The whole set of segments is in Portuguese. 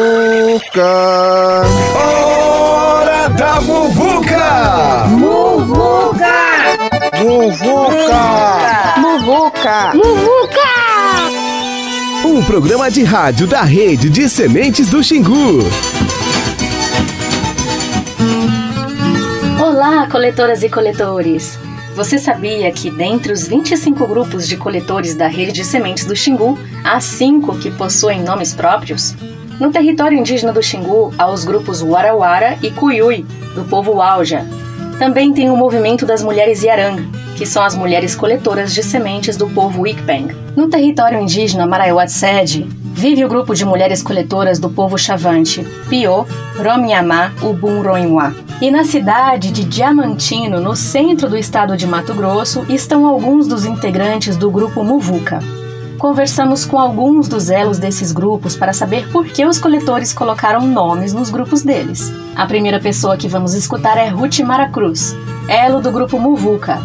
Muvuca. Hora da Muvuca. Muvuca. Muvuca. Muvuca. Muvuca. Um programa de rádio da rede de sementes do Xingu. Olá, coletoras e coletores! Você sabia que dentre os 25 grupos de coletores da rede de sementes do Xingu, há cinco que possuem nomes próprios? No território indígena do Xingu, há os grupos Warawara e Cuyui, do povo Auja. Também tem o movimento das mulheres Yarang, que são as mulheres coletoras de sementes do povo Wikpeng. No território indígena Maraiwatsede, vive o grupo de mulheres coletoras do povo Chavante, Pio, Romiamá, Ubum Roimwa. E na cidade de Diamantino, no centro do estado de Mato Grosso, estão alguns dos integrantes do grupo Muvuca. Conversamos com alguns dos elos desses grupos para saber por que os coletores colocaram nomes nos grupos deles. A primeira pessoa que vamos escutar é Rutimara Cruz, elo do grupo Muvuca.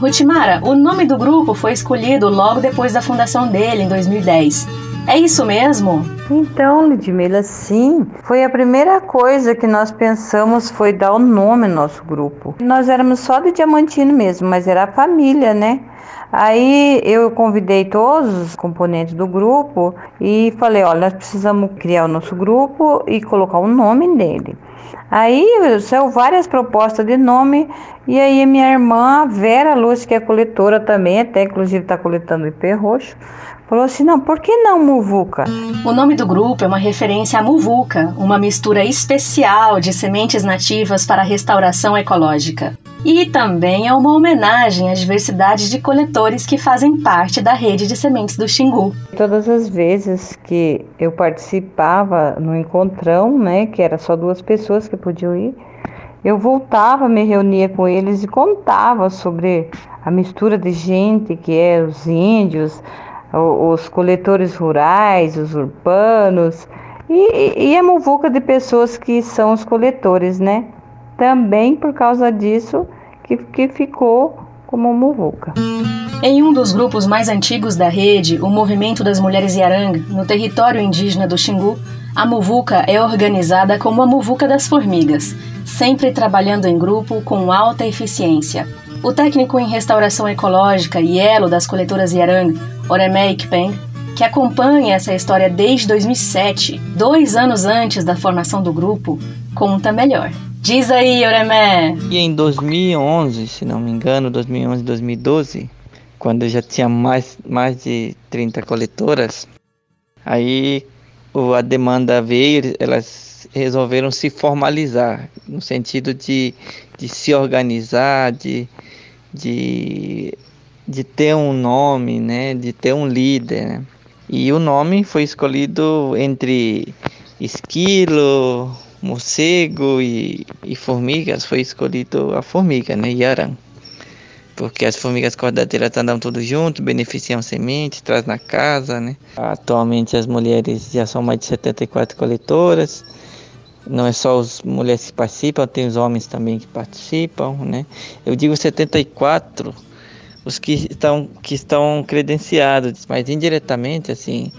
Rutimara, o nome do grupo foi escolhido logo depois da fundação dele, em 2010. É isso mesmo? Então, Ludmila, sim. Foi a primeira coisa que nós pensamos foi dar o nome ao nosso grupo. Nós éramos só de Diamantino mesmo, mas era a família, né? Aí eu convidei todos os componentes do grupo e falei, olha, nós precisamos criar o nosso grupo e colocar o nome nele. Aí saiu várias propostas de nome e aí minha irmã Vera Lúcia, que é coletora também, até inclusive está coletando IP roxo, falou assim, não, por que não Muvuca? O nome do grupo é uma referência à Muvuca, uma mistura especial de sementes nativas para a restauração ecológica. E também é uma homenagem à diversidade de coletores que fazem parte da rede de sementes do Xingu. Todas as vezes que eu participava no encontrão, né, que era só duas pessoas que podiam ir, eu voltava, me reunia com eles e contava sobre a mistura de gente que é os índios, os coletores rurais, os urbanos e, e a muvuca de pessoas que são os coletores, né? Também por causa disso que, que ficou como muvuca. Em um dos grupos mais antigos da rede, o Movimento das Mulheres Yarang, no território indígena do Xingu, a muvuca é organizada como a muvuca das formigas, sempre trabalhando em grupo com alta eficiência. O técnico em restauração ecológica e elo das coletoras Oremei Kpeng, que acompanha essa história desde 2007, dois anos antes da formação do grupo, conta melhor. Diz aí, Oremé! E em 2011, se não me engano, 2011, 2012, quando já tinha mais, mais de 30 coletoras, aí a demanda veio, elas resolveram se formalizar, no sentido de, de se organizar, de, de, de ter um nome, né, de ter um líder. Né? E o nome foi escolhido entre esquilo, morcego e, e formigas, foi escolhido a formiga, né, Yaran. Porque as formigas cordadeiras andam tudo junto, beneficiam semente, traz na casa, né. Atualmente as mulheres já são mais de 74 coletoras, não é só as mulheres que participam, tem os homens também que participam, né. Eu digo 74 os que estão, que estão credenciados, mas indiretamente, assim,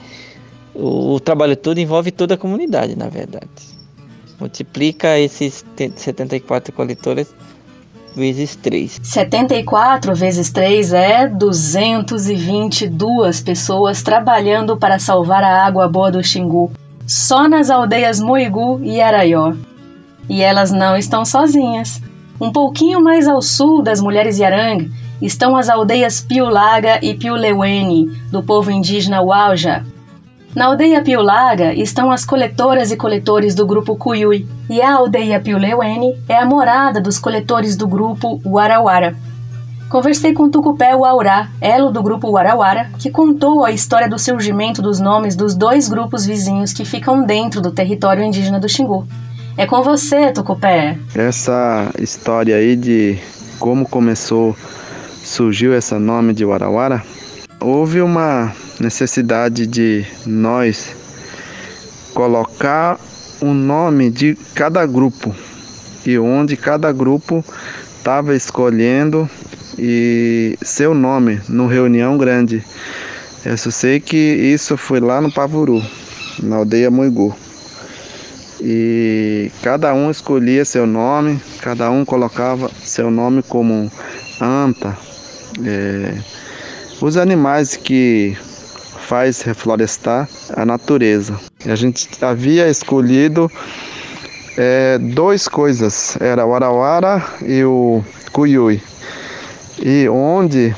o, o trabalho todo envolve toda a comunidade, na verdade. Multiplica esses 74 coletoras vezes 3. 74 vezes 3 é 222 pessoas trabalhando para salvar a água boa do Xingu, só nas aldeias Moigu e Araió. E elas não estão sozinhas. Um pouquinho mais ao sul das mulheres Yarang estão as aldeias Piulaga e Piulewene, do povo indígena Wauja. Na aldeia Piulaga estão as coletoras e coletores do grupo Cuyui, e a aldeia Piulewene é a morada dos coletores do grupo Warawara. Conversei com Tucupé Waurá, elo do grupo Warawara, que contou a história do surgimento dos nomes dos dois grupos vizinhos que ficam dentro do território indígena do Xingu. É com você, Tucupé. Essa história aí de como começou surgiu esse nome de Warawara, houve uma necessidade de nós colocar o nome de cada grupo e onde cada grupo estava escolhendo e seu nome no reunião grande. Eu só sei que isso foi lá no Pavuru, na aldeia Muigu. E cada um escolhia seu nome, cada um colocava seu nome como anta, é, os animais que faz reflorestar a natureza. A gente havia escolhido é, duas coisas, era o arauara e o cuyui. E onde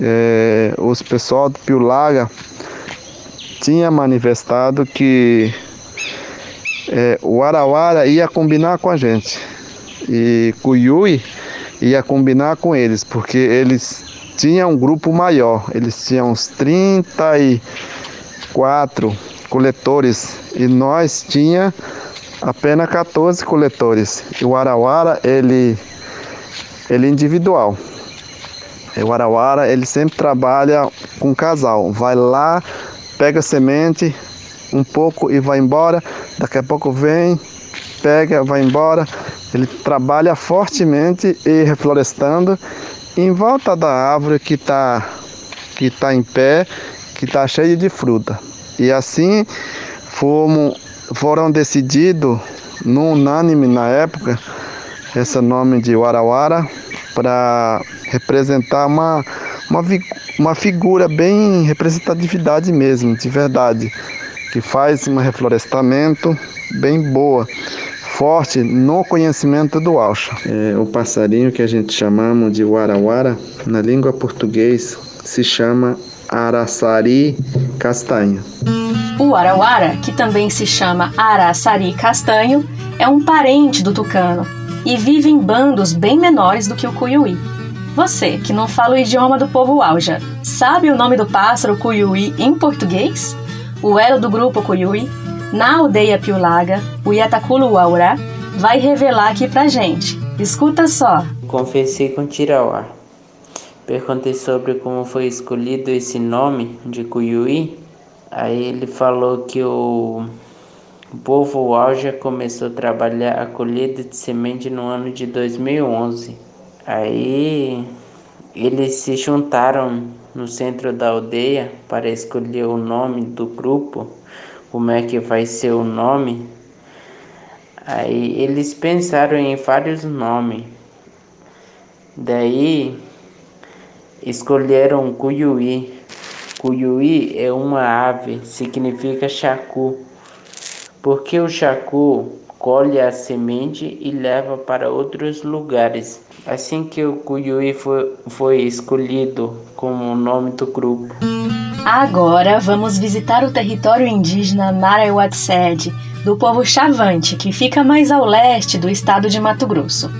é, os pessoal do Piulaga tinha manifestado que é, o arauara ia combinar com a gente e cuyui ia combinar com eles, porque eles tinham um grupo maior, eles tinham uns 34 coletores e nós tinha apenas 14 coletores. E o Arauara, ele, ele é individual. O Arauara, ele sempre trabalha com casal. Vai lá, pega semente, um pouco e vai embora. Daqui a pouco vem, pega, vai embora. Ele trabalha fortemente e reflorestando em volta da árvore que está que tá em pé, que está cheia de fruta. E assim fomos, foram decididos, no unânime na época, esse nome de Warawara para representar uma, uma, uma figura bem representatividade mesmo, de verdade, que faz um reflorestamento bem boa forte no conhecimento do Alcha. É, o passarinho que a gente chamamos de warawara, na língua portuguesa, se chama araçari castanho. O arawara, que também se chama araçari castanho, é um parente do tucano e vive em bandos bem menores do que o cuiuí. Você, que não fala o idioma do povo Alja, sabe o nome do pássaro cuiuí em português? O elo do grupo cuiuí na aldeia Piulaga, o Yataculo Aura vai revelar aqui pra gente. Escuta só. Confessei com Tirauá. Perguntei sobre como foi escolhido esse nome de Cuyuí. Aí ele falou que o povo Alja começou a trabalhar a colheita de semente no ano de 2011. Aí eles se juntaram no centro da aldeia para escolher o nome do grupo como é que vai ser o nome. Aí eles pensaram em vários nomes. Daí escolheram Cuyuí. Cuyuí é uma ave, significa chacu. Porque o chacu colhe a semente e leva para outros lugares. Assim que o Cuyuí foi, foi escolhido como o nome do grupo. Agora vamos visitar o território indígena Maraiuatsed, do povo Chavante, que fica mais ao leste do estado de Mato Grosso.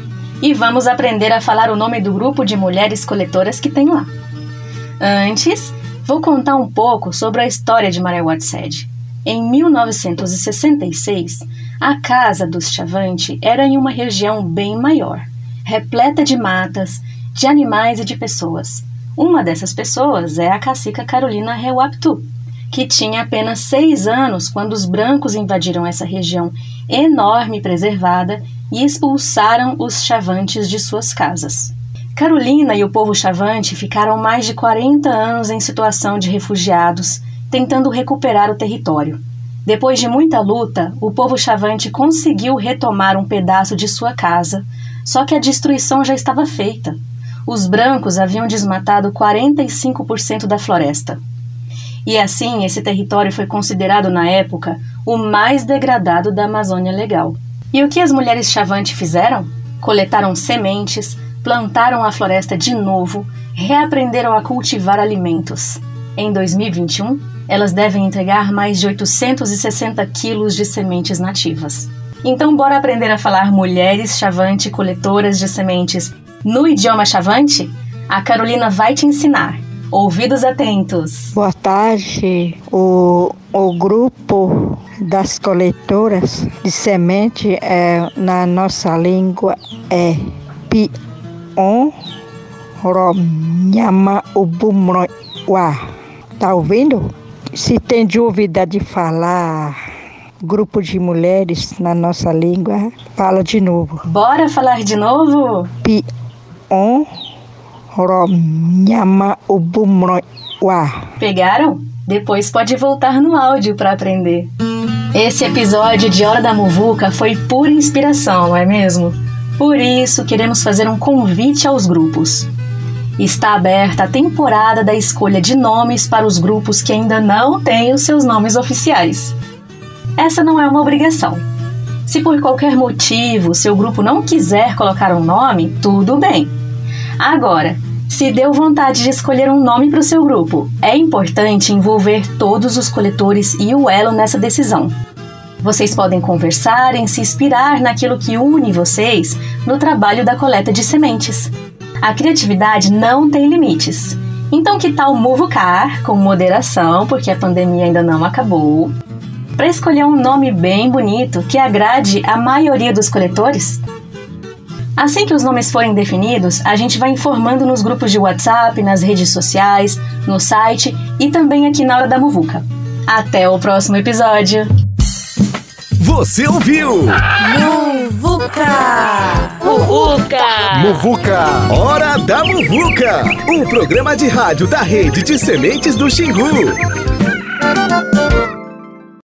E vamos aprender a falar o nome do grupo de mulheres coletoras que tem lá. Antes, vou contar um pouco sobre a história de Maraiuatsed. Em 1966, a casa dos Chavante era em uma região bem maior, repleta de matas, de animais e de pessoas. Uma dessas pessoas é a cacica Carolina Reuaptu, que tinha apenas seis anos quando os brancos invadiram essa região enorme preservada e expulsaram os chavantes de suas casas. Carolina e o povo chavante ficaram mais de 40 anos em situação de refugiados, tentando recuperar o território. Depois de muita luta, o povo chavante conseguiu retomar um pedaço de sua casa, só que a destruição já estava feita os brancos haviam desmatado 45% da floresta. E assim, esse território foi considerado na época o mais degradado da Amazônia Legal. E o que as mulheres Chavante fizeram? Coletaram sementes, plantaram a floresta de novo, reaprenderam a cultivar alimentos. Em 2021, elas devem entregar mais de 860 quilos de sementes nativas. Então, bora aprender a falar mulheres Chavante coletoras de sementes no idioma chavante, a Carolina vai te ensinar. Ouvidos atentos. Boa tarde. O, o grupo das coletoras de semente é, na nossa língua é Pion Romnyama Ubumroa. Tá ouvindo? Se tem dúvida de falar grupo de mulheres na nossa língua, fala de novo. Bora falar de novo? Pi on Nyama Pegaram? Depois pode voltar no áudio para aprender. Esse episódio de Hora da Muvuca foi pura inspiração, não é mesmo? Por isso, queremos fazer um convite aos grupos. Está aberta a temporada da escolha de nomes para os grupos que ainda não têm os seus nomes oficiais. Essa não é uma obrigação. Se por qualquer motivo seu grupo não quiser colocar um nome, tudo bem. Agora, se deu vontade de escolher um nome para o seu grupo, é importante envolver todos os coletores e o elo nessa decisão. Vocês podem conversar e se inspirar naquilo que une vocês no trabalho da coleta de sementes. A criatividade não tem limites. Então, que tal muvucar com moderação, porque a pandemia ainda não acabou, para escolher um nome bem bonito que agrade a maioria dos coletores? Assim que os nomes forem definidos, a gente vai informando nos grupos de WhatsApp, nas redes sociais, no site e também aqui na Hora da Muvuca. Até o próximo episódio! Você ouviu? Muvuca! Muvuca! Muvuca! Hora da Muvuca! Um programa de rádio da rede de sementes do Xingu.